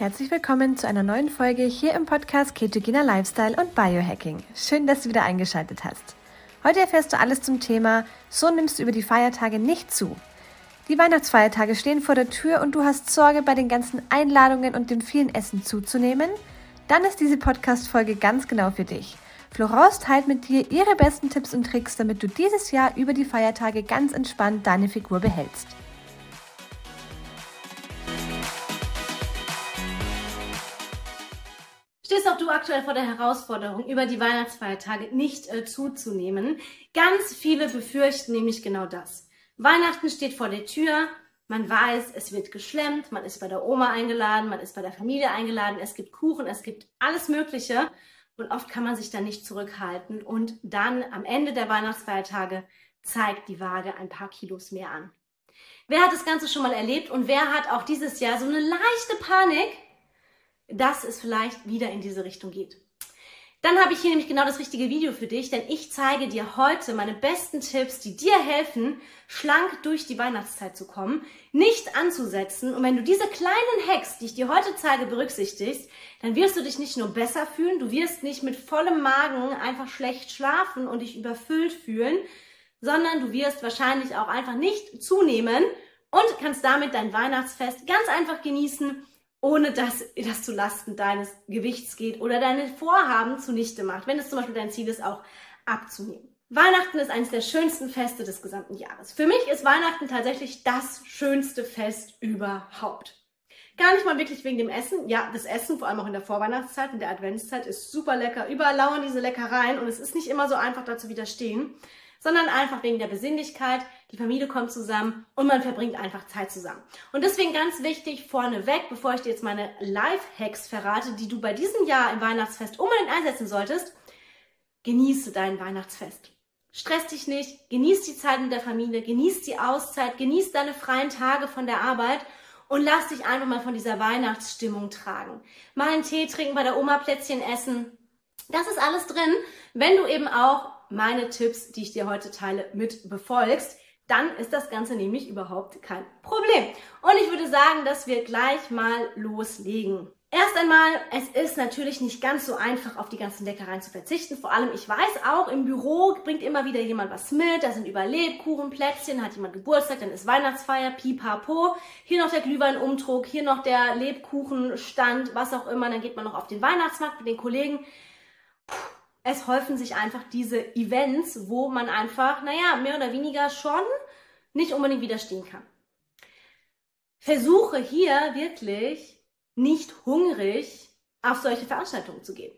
Herzlich willkommen zu einer neuen Folge hier im Podcast Ketogener Lifestyle und Biohacking. Schön, dass du wieder eingeschaltet hast. Heute erfährst du alles zum Thema So nimmst du über die Feiertage nicht zu. Die Weihnachtsfeiertage stehen vor der Tür und du hast Sorge, bei den ganzen Einladungen und dem vielen Essen zuzunehmen? Dann ist diese Podcast-Folge ganz genau für dich. Florence teilt mit dir ihre besten Tipps und Tricks, damit du dieses Jahr über die Feiertage ganz entspannt deine Figur behältst. Stehst auch du aktuell vor der Herausforderung, über die Weihnachtsfeiertage nicht äh, zuzunehmen? Ganz viele befürchten nämlich genau das. Weihnachten steht vor der Tür, man weiß, es wird geschlemmt, man ist bei der Oma eingeladen, man ist bei der Familie eingeladen, es gibt Kuchen, es gibt alles Mögliche. Und oft kann man sich dann nicht zurückhalten. Und dann am Ende der Weihnachtsfeiertage zeigt die Waage ein paar Kilos mehr an. Wer hat das Ganze schon mal erlebt? Und wer hat auch dieses Jahr so eine leichte Panik, dass es vielleicht wieder in diese Richtung geht. Dann habe ich hier nämlich genau das richtige Video für dich, denn ich zeige dir heute meine besten Tipps, die dir helfen, schlank durch die Weihnachtszeit zu kommen, nicht anzusetzen. Und wenn du diese kleinen Hacks, die ich dir heute zeige, berücksichtigst, dann wirst du dich nicht nur besser fühlen, du wirst nicht mit vollem Magen einfach schlecht schlafen und dich überfüllt fühlen, sondern du wirst wahrscheinlich auch einfach nicht zunehmen und kannst damit dein Weihnachtsfest ganz einfach genießen ohne dass das zu Lasten deines Gewichts geht oder deine Vorhaben zunichte macht, wenn es zum Beispiel dein Ziel ist, auch abzunehmen. Weihnachten ist eines der schönsten Feste des gesamten Jahres. Für mich ist Weihnachten tatsächlich das schönste Fest überhaupt. Gar nicht mal wirklich wegen dem Essen. Ja, das Essen, vor allem auch in der Vorweihnachtszeit, in der Adventszeit, ist super lecker. Überall lauern diese Leckereien und es ist nicht immer so einfach, da zu widerstehen sondern einfach wegen der Besinnlichkeit. Die Familie kommt zusammen und man verbringt einfach Zeit zusammen. Und deswegen ganz wichtig vorneweg, bevor ich dir jetzt meine Life-Hacks verrate, die du bei diesem Jahr im Weihnachtsfest unbedingt einsetzen solltest, genieße dein Weihnachtsfest. Stress dich nicht, genieß die Zeit mit der Familie, genieß die Auszeit, genieß deine freien Tage von der Arbeit und lass dich einfach mal von dieser Weihnachtsstimmung tragen. Mal einen Tee trinken, bei der Oma Plätzchen essen. Das ist alles drin, wenn du eben auch meine Tipps, die ich dir heute teile, mit befolgst, dann ist das Ganze nämlich überhaupt kein Problem. Und ich würde sagen, dass wir gleich mal loslegen. Erst einmal, es ist natürlich nicht ganz so einfach, auf die ganzen Leckereien zu verzichten. Vor allem, ich weiß auch, im Büro bringt immer wieder jemand was mit. Da sind über Lebkuchen, Plätzchen, hat jemand Geburtstag, dann ist Weihnachtsfeier, pipapo. Hier noch der Glühweinumdruck, hier noch der Lebkuchenstand, was auch immer. Dann geht man noch auf den Weihnachtsmarkt mit den Kollegen. Es häufen sich einfach diese Events, wo man einfach, naja, mehr oder weniger schon nicht unbedingt widerstehen kann. Versuche hier wirklich nicht hungrig auf solche Veranstaltungen zu gehen.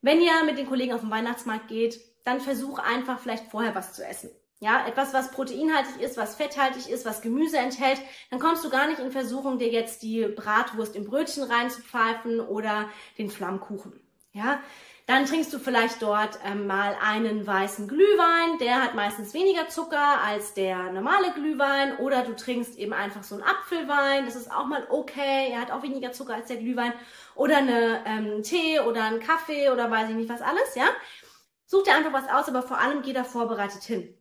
Wenn ihr mit den Kollegen auf den Weihnachtsmarkt geht, dann versuch einfach vielleicht vorher was zu essen. Ja, etwas, was proteinhaltig ist, was fetthaltig ist, was Gemüse enthält, dann kommst du gar nicht in Versuchung, dir jetzt die Bratwurst im Brötchen reinzupfeifen oder den Flammkuchen. Ja, dann trinkst du vielleicht dort ähm, mal einen weißen Glühwein, der hat meistens weniger Zucker als der normale Glühwein. Oder du trinkst eben einfach so einen Apfelwein, das ist auch mal okay, er hat auch weniger Zucker als der Glühwein. Oder eine ähm, Tee oder einen Kaffee oder weiß ich nicht was alles, ja. Such dir einfach was aus, aber vor allem geh da vorbereitet hin.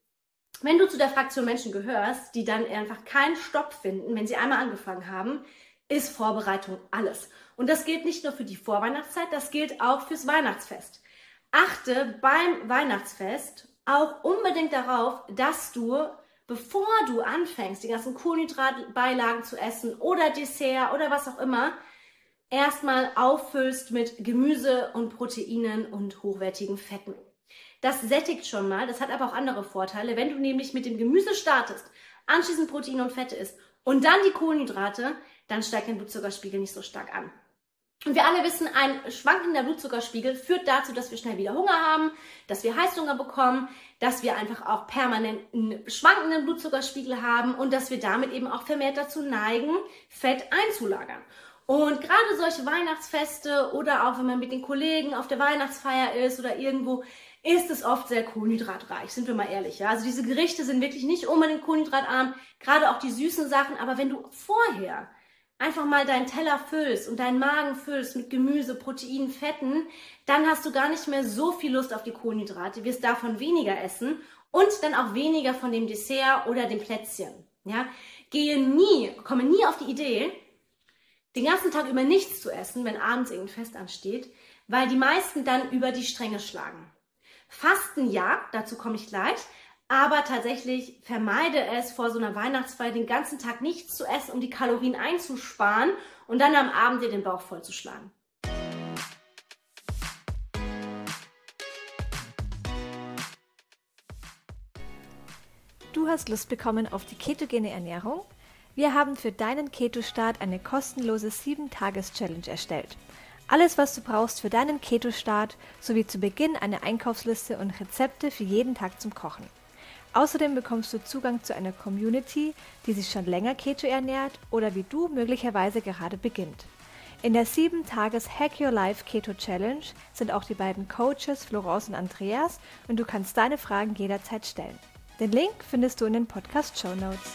Wenn du zu der Fraktion Menschen gehörst, die dann einfach keinen Stopp finden, wenn sie einmal angefangen haben, ist Vorbereitung alles. Und das gilt nicht nur für die Vorweihnachtszeit, das gilt auch fürs Weihnachtsfest. Achte beim Weihnachtsfest auch unbedingt darauf, dass du, bevor du anfängst, die ganzen Kohlenhydratbeilagen zu essen oder Dessert oder was auch immer, erstmal auffüllst mit Gemüse und Proteinen und hochwertigen Fetten. Das sättigt schon mal, das hat aber auch andere Vorteile. Wenn du nämlich mit dem Gemüse startest, anschließend Proteine und Fette isst und dann die Kohlenhydrate, dann steigt dein Blutzuckerspiegel nicht so stark an. Und wir alle wissen, ein schwankender Blutzuckerspiegel führt dazu, dass wir schnell wieder Hunger haben, dass wir Heißhunger bekommen, dass wir einfach auch permanent einen schwankenden Blutzuckerspiegel haben und dass wir damit eben auch vermehrt dazu neigen, Fett einzulagern. Und gerade solche Weihnachtsfeste oder auch wenn man mit den Kollegen auf der Weihnachtsfeier ist oder irgendwo, ist es oft sehr kohlenhydratreich, sind wir mal ehrlich. Ja? Also diese Gerichte sind wirklich nicht unbedingt kohlenhydratarm, gerade auch die süßen Sachen, aber wenn du vorher einfach mal deinen Teller füllst und deinen Magen füllst mit Gemüse, Proteinen, Fetten, dann hast du gar nicht mehr so viel Lust auf die Kohlenhydrate, wirst davon weniger essen und dann auch weniger von dem Dessert oder dem Plätzchen. Ja? Gehe nie, komme nie auf die Idee, den ganzen Tag über nichts zu essen, wenn abends irgendein Fest ansteht, weil die meisten dann über die Stränge schlagen. Fasten ja, dazu komme ich gleich, aber tatsächlich vermeide es vor so einer Weihnachtsfeier den ganzen Tag nichts zu essen, um die Kalorien einzusparen und dann am Abend dir den Bauch vollzuschlagen. Du hast Lust bekommen auf die ketogene Ernährung? Wir haben für deinen Keto-Start eine kostenlose 7-Tages-Challenge erstellt. Alles, was du brauchst für deinen Keto-Start, sowie zu Beginn eine Einkaufsliste und Rezepte für jeden Tag zum Kochen. Außerdem bekommst du Zugang zu einer Community, die sich schon länger Keto ernährt oder wie du möglicherweise gerade beginnt. In der 7-Tages Hack Your Life Keto Challenge sind auch die beiden Coaches Florence und Andreas und du kannst deine Fragen jederzeit stellen. Den Link findest du in den Podcast Show Notes.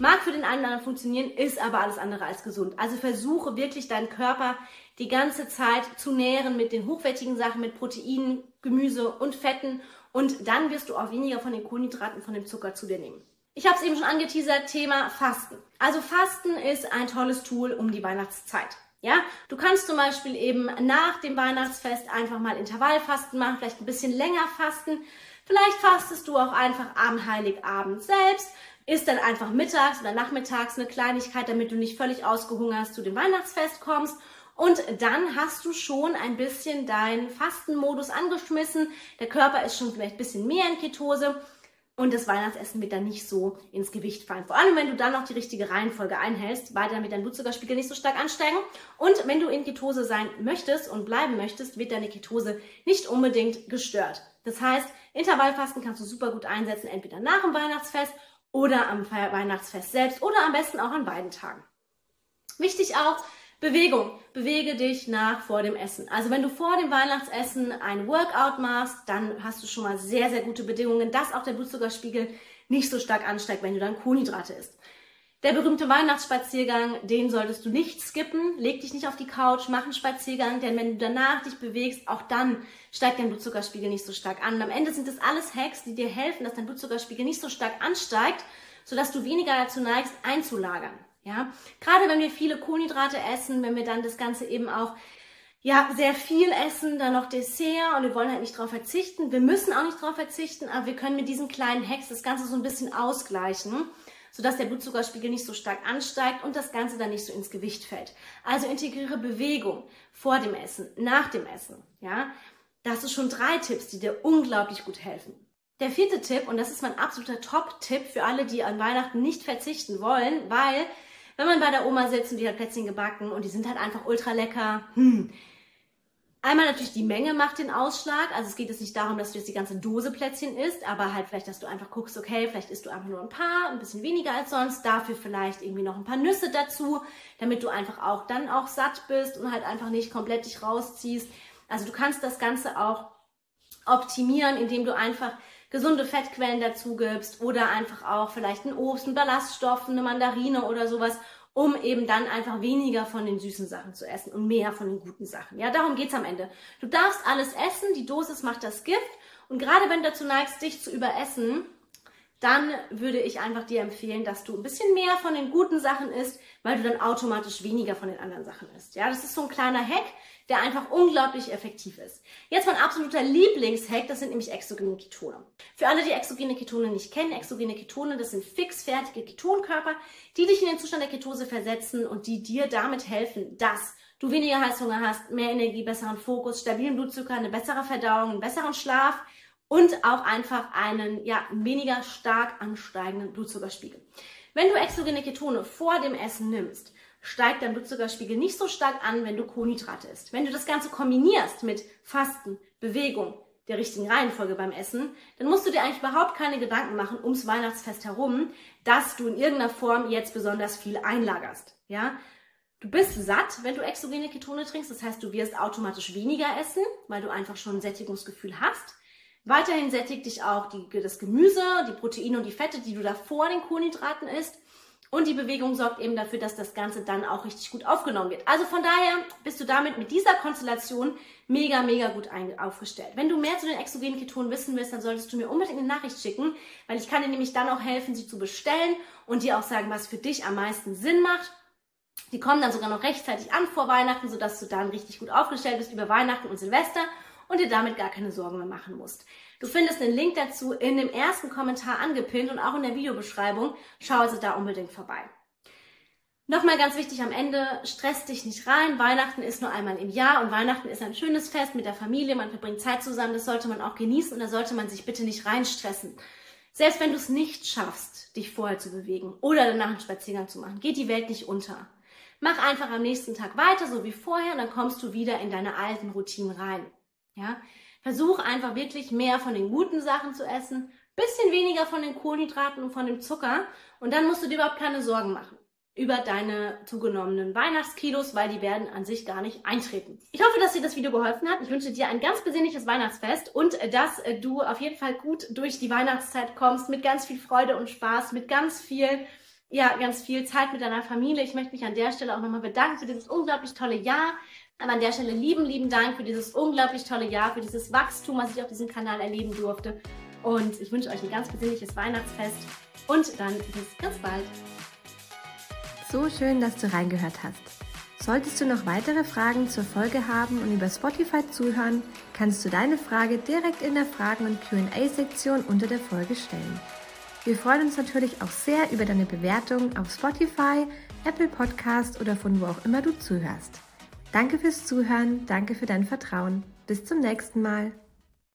Mag für den einen oder anderen funktionieren, ist aber alles andere als gesund. Also versuche wirklich deinen Körper die ganze Zeit zu nähren mit den hochwertigen Sachen, mit Proteinen, Gemüse und Fetten und dann wirst du auch weniger von den Kohlenhydraten, von dem Zucker zu dir nehmen. Ich habe es eben schon angeteasert, Thema Fasten. Also Fasten ist ein tolles Tool um die Weihnachtszeit. Ja, du kannst zum Beispiel eben nach dem Weihnachtsfest einfach mal Intervallfasten machen, vielleicht ein bisschen länger fasten. Vielleicht fastest du auch einfach am Heiligabend selbst isst dann einfach mittags oder nachmittags eine Kleinigkeit, damit du nicht völlig ausgehungert zu dem Weihnachtsfest kommst. Und dann hast du schon ein bisschen deinen Fastenmodus angeschmissen. Der Körper ist schon vielleicht ein bisschen mehr in Ketose. Und das Weihnachtsessen wird dann nicht so ins Gewicht fallen. Vor allem, wenn du dann noch die richtige Reihenfolge einhältst, weil dann wird dein Blutzuckerspiegel nicht so stark ansteigen. Und wenn du in Ketose sein möchtest und bleiben möchtest, wird deine Ketose nicht unbedingt gestört. Das heißt, Intervallfasten kannst du super gut einsetzen, entweder nach dem Weihnachtsfest oder am Weihnachtsfest selbst oder am besten auch an beiden Tagen. Wichtig auch, Bewegung. Bewege dich nach vor dem Essen. Also wenn du vor dem Weihnachtsessen ein Workout machst, dann hast du schon mal sehr, sehr gute Bedingungen, dass auch der Blutzuckerspiegel nicht so stark ansteigt, wenn du dann Kohlenhydrate isst. Der berühmte Weihnachtsspaziergang, den solltest du nicht skippen. Leg dich nicht auf die Couch, mach einen Spaziergang, denn wenn du danach dich bewegst, auch dann steigt dein Blutzuckerspiegel nicht so stark an. Und am Ende sind das alles Hacks, die dir helfen, dass dein Blutzuckerspiegel nicht so stark ansteigt, sodass du weniger dazu neigst, einzulagern. Ja, gerade wenn wir viele Kohlenhydrate essen, wenn wir dann das Ganze eben auch ja, sehr viel essen, dann noch Dessert und wir wollen halt nicht drauf verzichten. Wir müssen auch nicht drauf verzichten, aber wir können mit diesen kleinen Hacks das Ganze so ein bisschen ausgleichen sodass der Blutzuckerspiegel nicht so stark ansteigt und das Ganze dann nicht so ins Gewicht fällt. Also integriere Bewegung vor dem Essen, nach dem Essen, ja. Da hast du schon drei Tipps, die dir unglaublich gut helfen. Der vierte Tipp, und das ist mein absoluter Top-Tipp für alle, die an Weihnachten nicht verzichten wollen, weil wenn man bei der Oma sitzt und die hat Plätzchen gebacken und die sind halt einfach ultra lecker, hm, Einmal natürlich die Menge macht den Ausschlag. Also es geht jetzt nicht darum, dass du jetzt die ganze Dose Plätzchen isst, aber halt vielleicht, dass du einfach guckst, okay, vielleicht isst du einfach nur ein paar, ein bisschen weniger als sonst, dafür vielleicht irgendwie noch ein paar Nüsse dazu, damit du einfach auch dann auch satt bist und halt einfach nicht komplett dich rausziehst. Also du kannst das Ganze auch optimieren, indem du einfach gesunde Fettquellen dazu gibst oder einfach auch vielleicht ein Obst, ein Ballaststoff, eine Mandarine oder sowas um eben dann einfach weniger von den süßen Sachen zu essen und mehr von den guten Sachen. Ja, darum geht's am Ende. Du darfst alles essen, die Dosis macht das Gift und gerade wenn du dazu neigst, dich zu überessen, dann würde ich einfach dir empfehlen, dass du ein bisschen mehr von den guten Sachen isst, weil du dann automatisch weniger von den anderen Sachen isst. Ja, das ist so ein kleiner Hack, der einfach unglaublich effektiv ist. Jetzt mein absoluter Lieblingshack, das sind nämlich exogene Ketone. Für alle, die exogene Ketone nicht kennen, exogene Ketone, das sind fixfertige Ketonkörper, die dich in den Zustand der Ketose versetzen und die dir damit helfen, dass du weniger Heißhunger hast, mehr Energie, besseren Fokus, stabilen Blutzucker, eine bessere Verdauung, einen besseren Schlaf und auch einfach einen ja, weniger stark ansteigenden Blutzuckerspiegel. Wenn du exogene Ketone vor dem Essen nimmst, steigt dein Blutzuckerspiegel nicht so stark an, wenn du Kohlenhydrate isst. Wenn du das Ganze kombinierst mit Fasten, Bewegung, der richtigen Reihenfolge beim Essen, dann musst du dir eigentlich überhaupt keine Gedanken machen ums Weihnachtsfest herum, dass du in irgendeiner Form jetzt besonders viel einlagerst. Ja? Du bist satt, wenn du exogene Ketone trinkst. Das heißt, du wirst automatisch weniger essen, weil du einfach schon ein Sättigungsgefühl hast. Weiterhin sättigt dich auch die, das Gemüse, die Proteine und die Fette, die du da vor den Kohlenhydraten isst. Und die Bewegung sorgt eben dafür, dass das Ganze dann auch richtig gut aufgenommen wird. Also von daher bist du damit mit dieser Konstellation mega, mega gut aufgestellt. Wenn du mehr zu den exogenen Ketonen wissen willst, dann solltest du mir unbedingt eine Nachricht schicken, weil ich kann dir nämlich dann auch helfen, sie zu bestellen und dir auch sagen, was für dich am meisten Sinn macht. Die kommen dann sogar noch rechtzeitig an vor Weihnachten, sodass du dann richtig gut aufgestellt bist über Weihnachten und Silvester und dir damit gar keine Sorgen mehr machen musst. Du findest den Link dazu in dem ersten Kommentar angepinnt und auch in der Videobeschreibung. Schau also da unbedingt vorbei. Nochmal ganz wichtig am Ende, stress dich nicht rein. Weihnachten ist nur einmal im Jahr und Weihnachten ist ein schönes Fest mit der Familie. Man verbringt Zeit zusammen. Das sollte man auch genießen und da sollte man sich bitte nicht reinstressen. Selbst wenn du es nicht schaffst, dich vorher zu bewegen oder danach einen Spaziergang zu machen, geht die Welt nicht unter. Mach einfach am nächsten Tag weiter, so wie vorher, und dann kommst du wieder in deine alten Routinen rein. Ja? Versuch einfach wirklich mehr von den guten Sachen zu essen, bisschen weniger von den Kohlenhydraten und von dem Zucker und dann musst du dir überhaupt keine Sorgen machen über deine zugenommenen Weihnachtskilos, weil die werden an sich gar nicht eintreten. Ich hoffe, dass dir das Video geholfen hat. Ich wünsche dir ein ganz besinnliches Weihnachtsfest und äh, dass äh, du auf jeden Fall gut durch die Weihnachtszeit kommst mit ganz viel Freude und Spaß, mit ganz viel ja, ganz viel Zeit mit deiner Familie. Ich möchte mich an der Stelle auch nochmal bedanken für dieses unglaublich tolle Jahr. Aber an der Stelle lieben, lieben Dank für dieses unglaublich tolle Jahr, für dieses Wachstum, was ich auf diesem Kanal erleben durfte. Und ich wünsche euch ein ganz besinnliches Weihnachtsfest und dann bis ganz bald. So schön, dass du reingehört hast. Solltest du noch weitere Fragen zur Folge haben und über Spotify zuhören, kannst du deine Frage direkt in der Fragen- und QA-Sektion unter der Folge stellen. Wir freuen uns natürlich auch sehr über deine Bewertung auf Spotify, Apple Podcast oder von wo auch immer du zuhörst. Danke fürs Zuhören, danke für dein Vertrauen. Bis zum nächsten Mal.